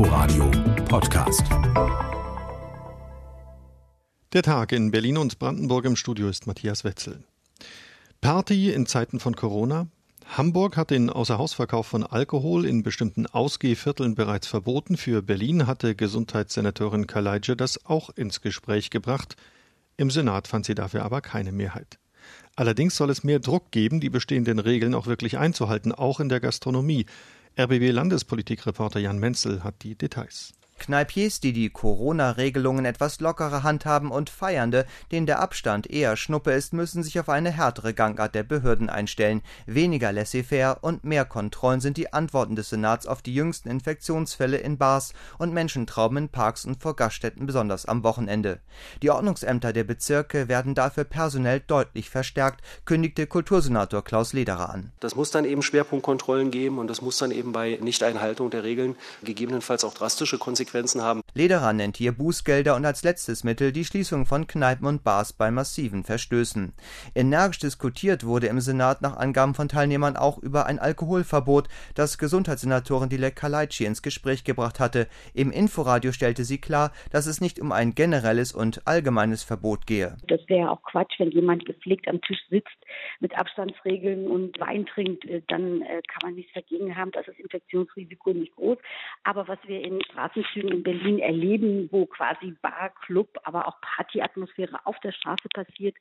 Inforadio Podcast. Der Tag in Berlin und Brandenburg im Studio ist Matthias Wetzel. Party in Zeiten von Corona? Hamburg hat den Außerhausverkauf von Alkohol in bestimmten Ausgehvierteln bereits verboten. Für Berlin hatte Gesundheitssenatorin Kaleitsche das auch ins Gespräch gebracht. Im Senat fand sie dafür aber keine Mehrheit. Allerdings soll es mehr Druck geben, die bestehenden Regeln auch wirklich einzuhalten, auch in der Gastronomie. RBB-Landespolitikreporter Jan Menzel hat die Details. Kneipiers, die die Corona-Regelungen etwas lockerer handhaben und Feiernde, denen der Abstand eher Schnuppe ist, müssen sich auf eine härtere Gangart der Behörden einstellen. Weniger laissez-faire und mehr Kontrollen sind die Antworten des Senats auf die jüngsten Infektionsfälle in Bars und Menschentrauben in Parks und vor Gaststätten, besonders am Wochenende. Die Ordnungsämter der Bezirke werden dafür personell deutlich verstärkt, kündigte Kultursenator Klaus Lederer an. Das muss dann eben Schwerpunktkontrollen geben und das muss dann eben bei Nichteinhaltung der Regeln gegebenenfalls auch drastische Konsequenzen Konsequenzen haben. Lederer nennt hier Bußgelder und als letztes Mittel die Schließung von Kneipen und Bars bei massiven Verstößen. Energisch diskutiert wurde im Senat nach Angaben von Teilnehmern auch über ein Alkoholverbot, das Gesundheitssenatorin Dilek Kalaitschi ins Gespräch gebracht hatte. Im Inforadio stellte sie klar, dass es nicht um ein generelles und allgemeines Verbot gehe. Das wäre auch Quatsch, wenn jemand gepflegt am Tisch sitzt mit Abstandsregeln und Wein trinkt, äh, dann äh, kann man nichts dagegen haben. Das ist Infektionsrisiko nicht groß. Aber was wir in Straßenzügen Zügen in Berlin erleben, wo quasi Bar, Club, aber auch Partyatmosphäre auf der Straße passiert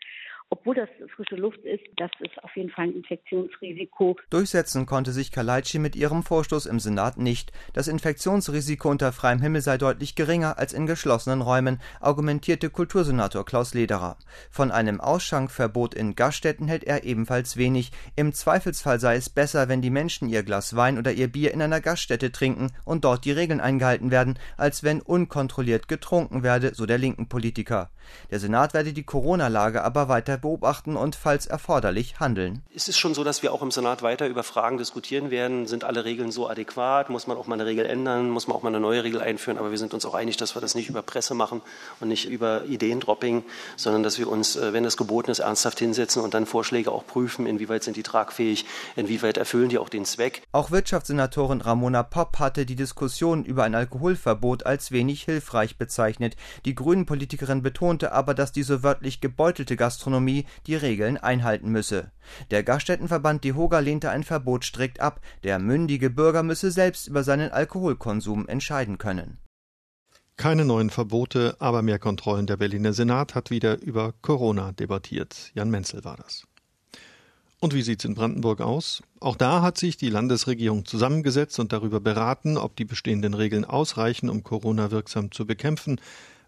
obwohl das frische Luft ist, das ist auf jeden Fall ein Infektionsrisiko. Durchsetzen konnte sich Kalaitschi mit ihrem Vorstoß im Senat nicht. Das Infektionsrisiko unter freiem Himmel sei deutlich geringer als in geschlossenen Räumen, argumentierte Kultursenator Klaus Lederer. Von einem Ausschankverbot in Gaststätten hält er ebenfalls wenig. Im Zweifelsfall sei es besser, wenn die Menschen ihr Glas Wein oder ihr Bier in einer Gaststätte trinken und dort die Regeln eingehalten werden, als wenn unkontrolliert getrunken werde, so der linken Politiker. Der Senat werde die Corona-Lage aber weiter beobachten und falls erforderlich handeln. Es ist schon so, dass wir auch im Senat weiter über Fragen diskutieren werden. Sind alle Regeln so adäquat? Muss man auch mal eine Regel ändern? Muss man auch mal eine neue Regel einführen? Aber wir sind uns auch einig, dass wir das nicht über Presse machen und nicht über Ideendropping, sondern dass wir uns, äh, wenn das geboten ist, ernsthaft hinsetzen und dann Vorschläge auch prüfen, inwieweit sind die tragfähig, inwieweit erfüllen die auch den Zweck. Auch Wirtschaftssenatorin Ramona Popp hatte die Diskussion über ein Alkoholverbot als wenig hilfreich bezeichnet. Die Grünen-Politikerin betonte aber, dass diese wörtlich gebeutelte Gastronomie Gastronomie die Regeln einhalten müsse. Der Gaststättenverband DEHOGA lehnte ein Verbot strikt ab, der mündige Bürger müsse selbst über seinen Alkoholkonsum entscheiden können. Keine neuen Verbote, aber mehr Kontrollen. Der Berliner Senat hat wieder über Corona debattiert. Jan Menzel war das. Und wie sieht es in Brandenburg aus? Auch da hat sich die Landesregierung zusammengesetzt und darüber beraten, ob die bestehenden Regeln ausreichen, um Corona wirksam zu bekämpfen.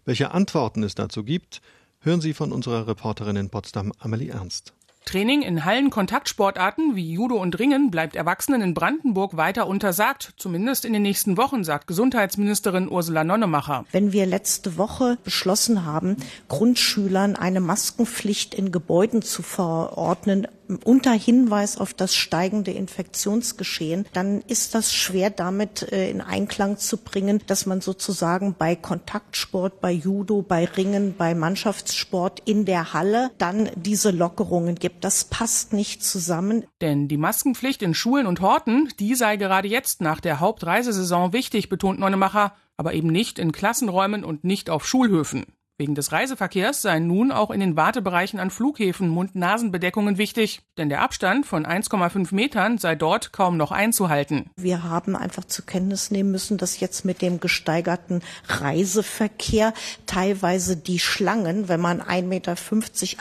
Welche Antworten es dazu gibt, Hören Sie von unserer Reporterin in Potsdam, Amelie Ernst. Training in Hallenkontaktsportarten wie Judo und Ringen bleibt Erwachsenen in Brandenburg weiter untersagt, zumindest in den nächsten Wochen, sagt Gesundheitsministerin Ursula Nonnemacher. Wenn wir letzte Woche beschlossen haben, Grundschülern eine Maskenpflicht in Gebäuden zu verordnen, unter Hinweis auf das steigende Infektionsgeschehen, dann ist das schwer damit äh, in Einklang zu bringen, dass man sozusagen bei Kontaktsport, bei Judo, bei Ringen, bei Mannschaftssport in der Halle dann diese Lockerungen gibt. Das passt nicht zusammen. Denn die Maskenpflicht in Schulen und Horten, die sei gerade jetzt nach der Hauptreisesaison wichtig, betont Neunemacher, aber eben nicht in Klassenräumen und nicht auf Schulhöfen. Wegen des Reiseverkehrs seien nun auch in den Wartebereichen an Flughäfen Mund-Nasen-Bedeckungen wichtig, denn der Abstand von 1,5 Metern sei dort kaum noch einzuhalten. Wir haben einfach zur Kenntnis nehmen müssen, dass jetzt mit dem gesteigerten Reiseverkehr teilweise die Schlangen, wenn man 1,50 Meter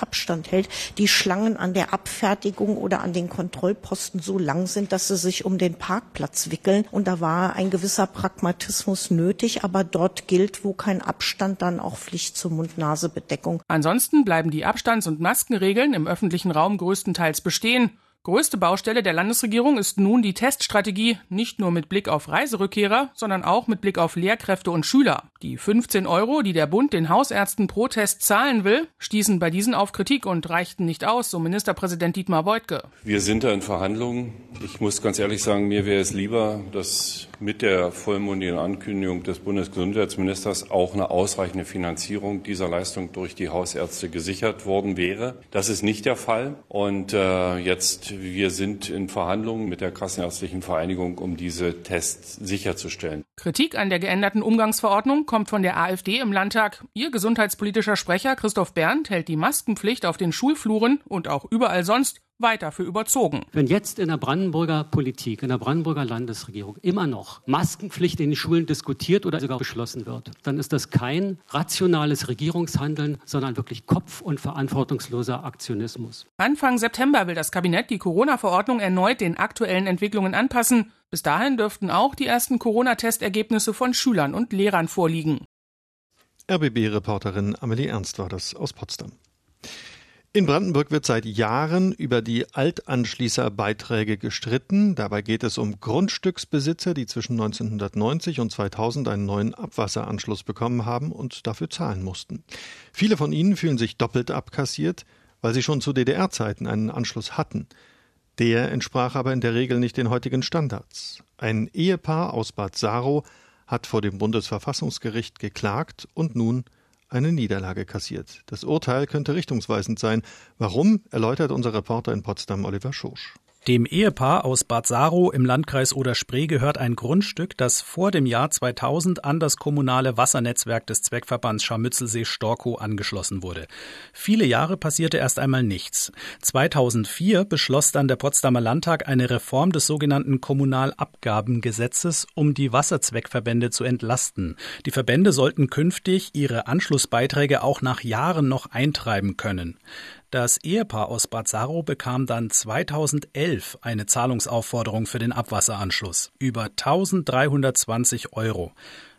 Abstand hält, die Schlangen an der Abfertigung oder an den Kontrollposten so lang sind, dass sie sich um den Parkplatz wickeln. Und da war ein gewisser Pragmatismus nötig, aber dort gilt, wo kein Abstand, dann auch Pflicht zum Mund-Nase-Bedeckung. Ansonsten bleiben die Abstands- und Maskenregeln im öffentlichen Raum größtenteils bestehen. Größte Baustelle der Landesregierung ist nun die Teststrategie, nicht nur mit Blick auf Reiserückkehrer, sondern auch mit Blick auf Lehrkräfte und Schüler. Die 15 Euro, die der Bund den Hausärzten pro Test zahlen will, stießen bei diesen auf Kritik und reichten nicht aus, so Ministerpräsident Dietmar Woidke. Wir sind da in Verhandlungen. Ich muss ganz ehrlich sagen, mir wäre es lieber, dass mit der vollmundigen Ankündigung des Bundesgesundheitsministers auch eine ausreichende Finanzierung dieser Leistung durch die Hausärzte gesichert worden wäre. Das ist nicht der Fall. Und äh, jetzt, wir sind in Verhandlungen mit der Kassenärztlichen Vereinigung, um diese Tests sicherzustellen. Kritik an der geänderten Umgangsverordnung kommt von der AfD im Landtag. Ihr gesundheitspolitischer Sprecher Christoph Berndt hält die Maskenpflicht auf den Schulfluren und auch überall sonst weiter für überzogen. Wenn jetzt in der Brandenburger Politik, in der Brandenburger Landesregierung immer noch Maskenpflicht in den Schulen diskutiert oder sogar beschlossen wird, dann ist das kein rationales Regierungshandeln, sondern wirklich kopf- und verantwortungsloser Aktionismus. Anfang September will das Kabinett die Corona-Verordnung erneut den aktuellen Entwicklungen anpassen. Bis dahin dürften auch die ersten Corona-Testergebnisse von Schülern und Lehrern vorliegen. RBB-Reporterin Amelie Ernst war das aus Potsdam. In Brandenburg wird seit Jahren über die Altanschließerbeiträge gestritten. Dabei geht es um Grundstücksbesitzer, die zwischen 1990 und 2000 einen neuen Abwasseranschluss bekommen haben und dafür zahlen mussten. Viele von ihnen fühlen sich doppelt abkassiert, weil sie schon zu DDR-Zeiten einen Anschluss hatten. Der entsprach aber in der Regel nicht den heutigen Standards. Ein Ehepaar aus Bad Saro hat vor dem Bundesverfassungsgericht geklagt und nun eine Niederlage kassiert. Das Urteil könnte richtungsweisend sein. Warum, erläutert unser Reporter in Potsdam Oliver Schosch. Dem Ehepaar aus Bad Saro im Landkreis Oder-Spree gehört ein Grundstück, das vor dem Jahr 2000 an das kommunale Wassernetzwerk des Zweckverbands Scharmützelsee-Storkow angeschlossen wurde. Viele Jahre passierte erst einmal nichts. 2004 beschloss dann der Potsdamer Landtag eine Reform des sogenannten Kommunalabgabengesetzes, um die Wasserzweckverbände zu entlasten. Die Verbände sollten künftig ihre Anschlussbeiträge auch nach Jahren noch eintreiben können. Das Ehepaar aus Bad Saro bekam dann 2011 eine Zahlungsaufforderung für den Abwasseranschluss über 1320 Euro.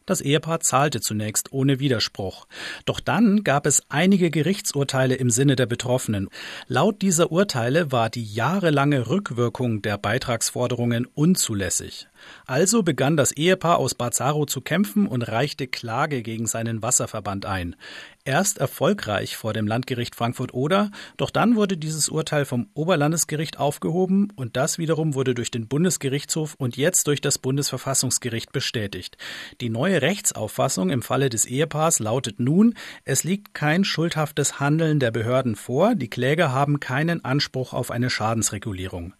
Das Ehepaar zahlte zunächst ohne Widerspruch. Doch dann gab es einige Gerichtsurteile im Sinne der Betroffenen. Laut dieser Urteile war die jahrelange Rückwirkung der Beitragsforderungen unzulässig. Also begann das Ehepaar aus Bazaro zu kämpfen und reichte Klage gegen seinen Wasserverband ein. Erst erfolgreich vor dem Landgericht Frankfurt-Oder, doch dann wurde dieses Urteil vom Oberlandesgericht aufgehoben und das wiederum wurde durch den Bundesgerichtshof und jetzt durch das Bundesverfassungsgericht bestätigt. Die neue Rechtsauffassung im Falle des Ehepaars lautet nun, es liegt kein schuldhaftes Handeln der Behörden vor, die Kläger haben keinen Anspruch auf eine Schadensregulierung.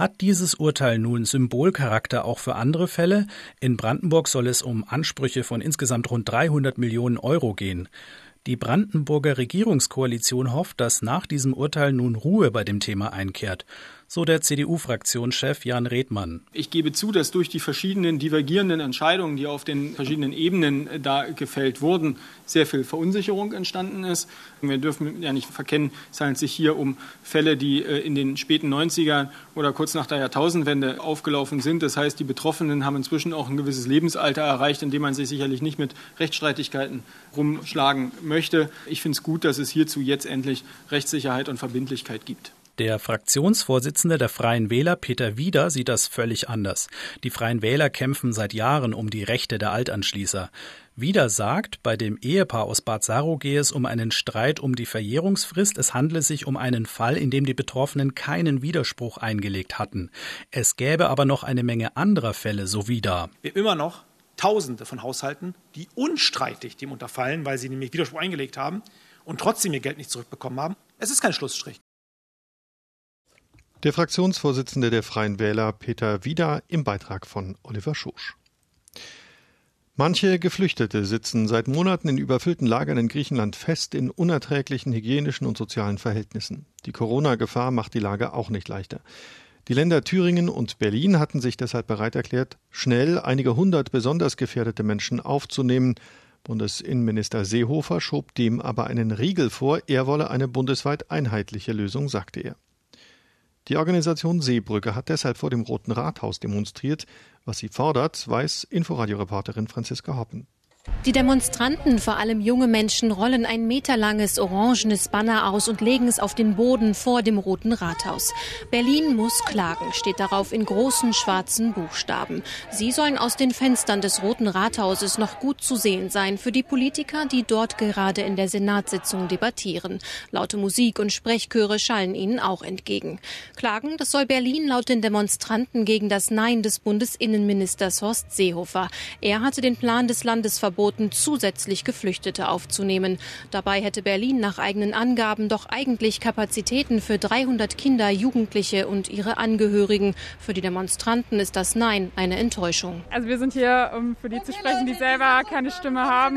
Hat dieses Urteil nun Symbolcharakter auch für andere Fälle? In Brandenburg soll es um Ansprüche von insgesamt rund 300 Millionen Euro gehen. Die Brandenburger Regierungskoalition hofft, dass nach diesem Urteil nun Ruhe bei dem Thema einkehrt so der CDU-Fraktionschef Jan Redmann. Ich gebe zu, dass durch die verschiedenen divergierenden Entscheidungen, die auf den verschiedenen Ebenen da gefällt wurden, sehr viel Verunsicherung entstanden ist. Wir dürfen ja nicht verkennen, es handelt sich hier um Fälle, die äh, in den späten 90ern oder kurz nach der Jahrtausendwende aufgelaufen sind. Das heißt, die Betroffenen haben inzwischen auch ein gewisses Lebensalter erreicht, in dem man sich sicherlich nicht mit Rechtsstreitigkeiten rumschlagen möchte. Ich finde es gut, dass es hierzu jetzt endlich Rechtssicherheit und Verbindlichkeit gibt. Der Fraktionsvorsitzende der Freien Wähler, Peter Wieder, sieht das völlig anders. Die Freien Wähler kämpfen seit Jahren um die Rechte der Altanschließer. Wieder sagt, bei dem Ehepaar aus Bad Saro gehe es um einen Streit um die Verjährungsfrist. Es handle sich um einen Fall, in dem die Betroffenen keinen Widerspruch eingelegt hatten. Es gäbe aber noch eine Menge anderer Fälle, so wieder. Wir immer noch Tausende von Haushalten, die unstreitig dem unterfallen, weil sie nämlich Widerspruch eingelegt haben und trotzdem ihr Geld nicht zurückbekommen haben. Es ist kein Schlussstrich. Der Fraktionsvorsitzende der Freien Wähler Peter Wieder im Beitrag von Oliver Schosch. Manche Geflüchtete sitzen seit Monaten in überfüllten Lagern in Griechenland fest in unerträglichen hygienischen und sozialen Verhältnissen. Die Corona-Gefahr macht die Lage auch nicht leichter. Die Länder Thüringen und Berlin hatten sich deshalb bereit erklärt, schnell einige hundert besonders gefährdete Menschen aufzunehmen. Bundesinnenminister Seehofer schob dem aber einen Riegel vor, er wolle eine bundesweit einheitliche Lösung, sagte er. Die Organisation Seebrücke hat deshalb vor dem Roten Rathaus demonstriert. Was sie fordert, weiß Inforadio-Reporterin Franziska Hoppen. Die Demonstranten, vor allem junge Menschen, rollen ein meterlanges orangenes Banner aus und legen es auf den Boden vor dem Roten Rathaus. Berlin muss klagen, steht darauf in großen schwarzen Buchstaben. Sie sollen aus den Fenstern des Roten Rathauses noch gut zu sehen sein für die Politiker, die dort gerade in der Senatssitzung debattieren. Laute Musik und Sprechchöre schallen ihnen auch entgegen. Klagen, das soll Berlin laut den Demonstranten gegen das Nein des Bundesinnenministers Horst Seehofer. Er hatte den Plan des Landes verboten, zusätzlich Geflüchtete aufzunehmen. Dabei hätte Berlin nach eigenen Angaben doch eigentlich Kapazitäten für 300 Kinder, Jugendliche und ihre Angehörigen. Für die Demonstranten ist das Nein eine Enttäuschung. Also wir sind hier, um für die zu sprechen, die selber keine Stimme haben.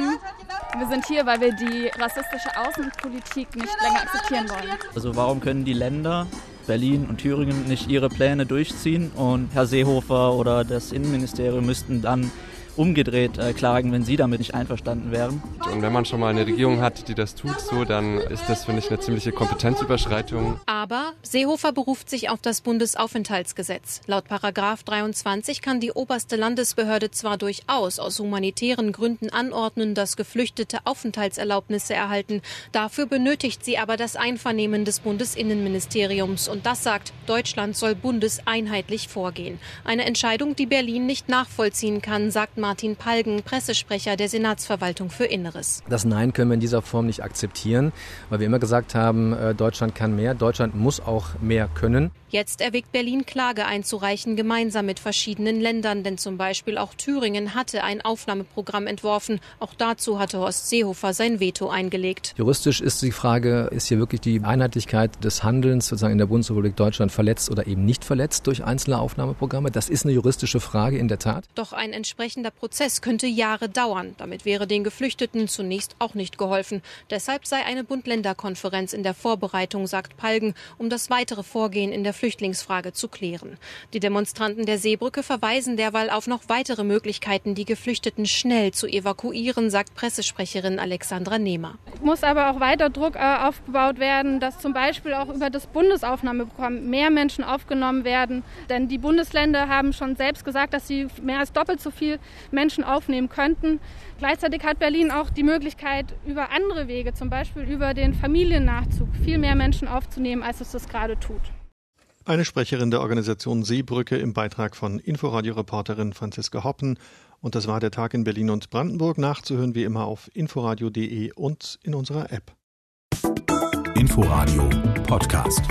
Wir sind hier, weil wir die rassistische Außenpolitik nicht länger akzeptieren wollen. Also warum können die Länder Berlin und Thüringen nicht ihre Pläne durchziehen und Herr Seehofer oder das Innenministerium müssten dann umgedreht äh, klagen, wenn sie damit nicht einverstanden wären. Und wenn man schon mal eine Regierung hat, die das tut, so, dann ist das, finde ich, eine ziemliche Kompetenzüberschreitung. Aber Seehofer beruft sich auf das Bundesaufenthaltsgesetz. Laut Paragraph 23 kann die oberste Landesbehörde zwar durchaus aus humanitären Gründen anordnen, dass Geflüchtete Aufenthaltserlaubnisse erhalten. Dafür benötigt sie aber das Einvernehmen des Bundesinnenministeriums. Und das sagt, Deutschland soll bundeseinheitlich vorgehen. Eine Entscheidung, die Berlin nicht nachvollziehen kann, sagt Martin Palgen, Pressesprecher der Senatsverwaltung für Inneres. Das Nein können wir in dieser Form nicht akzeptieren, weil wir immer gesagt haben, äh, Deutschland kann mehr, Deutschland muss auch mehr können. Jetzt erwägt Berlin Klage einzureichen, gemeinsam mit verschiedenen Ländern, denn zum Beispiel auch Thüringen hatte ein Aufnahmeprogramm entworfen. Auch dazu hatte Horst Seehofer sein Veto eingelegt. Juristisch ist die Frage, ist hier wirklich die Einheitlichkeit des Handelns sozusagen in der Bundesrepublik Deutschland verletzt oder eben nicht verletzt durch einzelne Aufnahmeprogramme? Das ist eine juristische Frage in der Tat. Doch ein entsprechender Prozess könnte Jahre dauern. Damit wäre den Geflüchteten zunächst auch nicht geholfen. Deshalb sei eine Bund-Länder-Konferenz in der Vorbereitung, sagt Palgen, um das weitere Vorgehen in der Flüchtlingsfrage zu klären. Die Demonstranten der Seebrücke verweisen derweil auf noch weitere Möglichkeiten, die Geflüchteten schnell zu evakuieren, sagt Pressesprecherin Alexandra Nehmer. Muss aber auch weiter Druck äh, aufgebaut werden, dass zum Beispiel auch über das Bundesaufnahmeprogramm mehr Menschen aufgenommen werden. Denn die Bundesländer haben schon selbst gesagt, dass sie mehr als doppelt so viel Menschen aufnehmen könnten. Gleichzeitig hat Berlin auch die Möglichkeit, über andere Wege, zum Beispiel über den Familiennachzug, viel mehr Menschen aufzunehmen, als es das gerade tut. Eine Sprecherin der Organisation Seebrücke im Beitrag von Inforadio-Reporterin Franziska Hoppen. Und das war der Tag in Berlin und Brandenburg. Nachzuhören wie immer auf inforadio.de und in unserer App. Inforadio Podcast.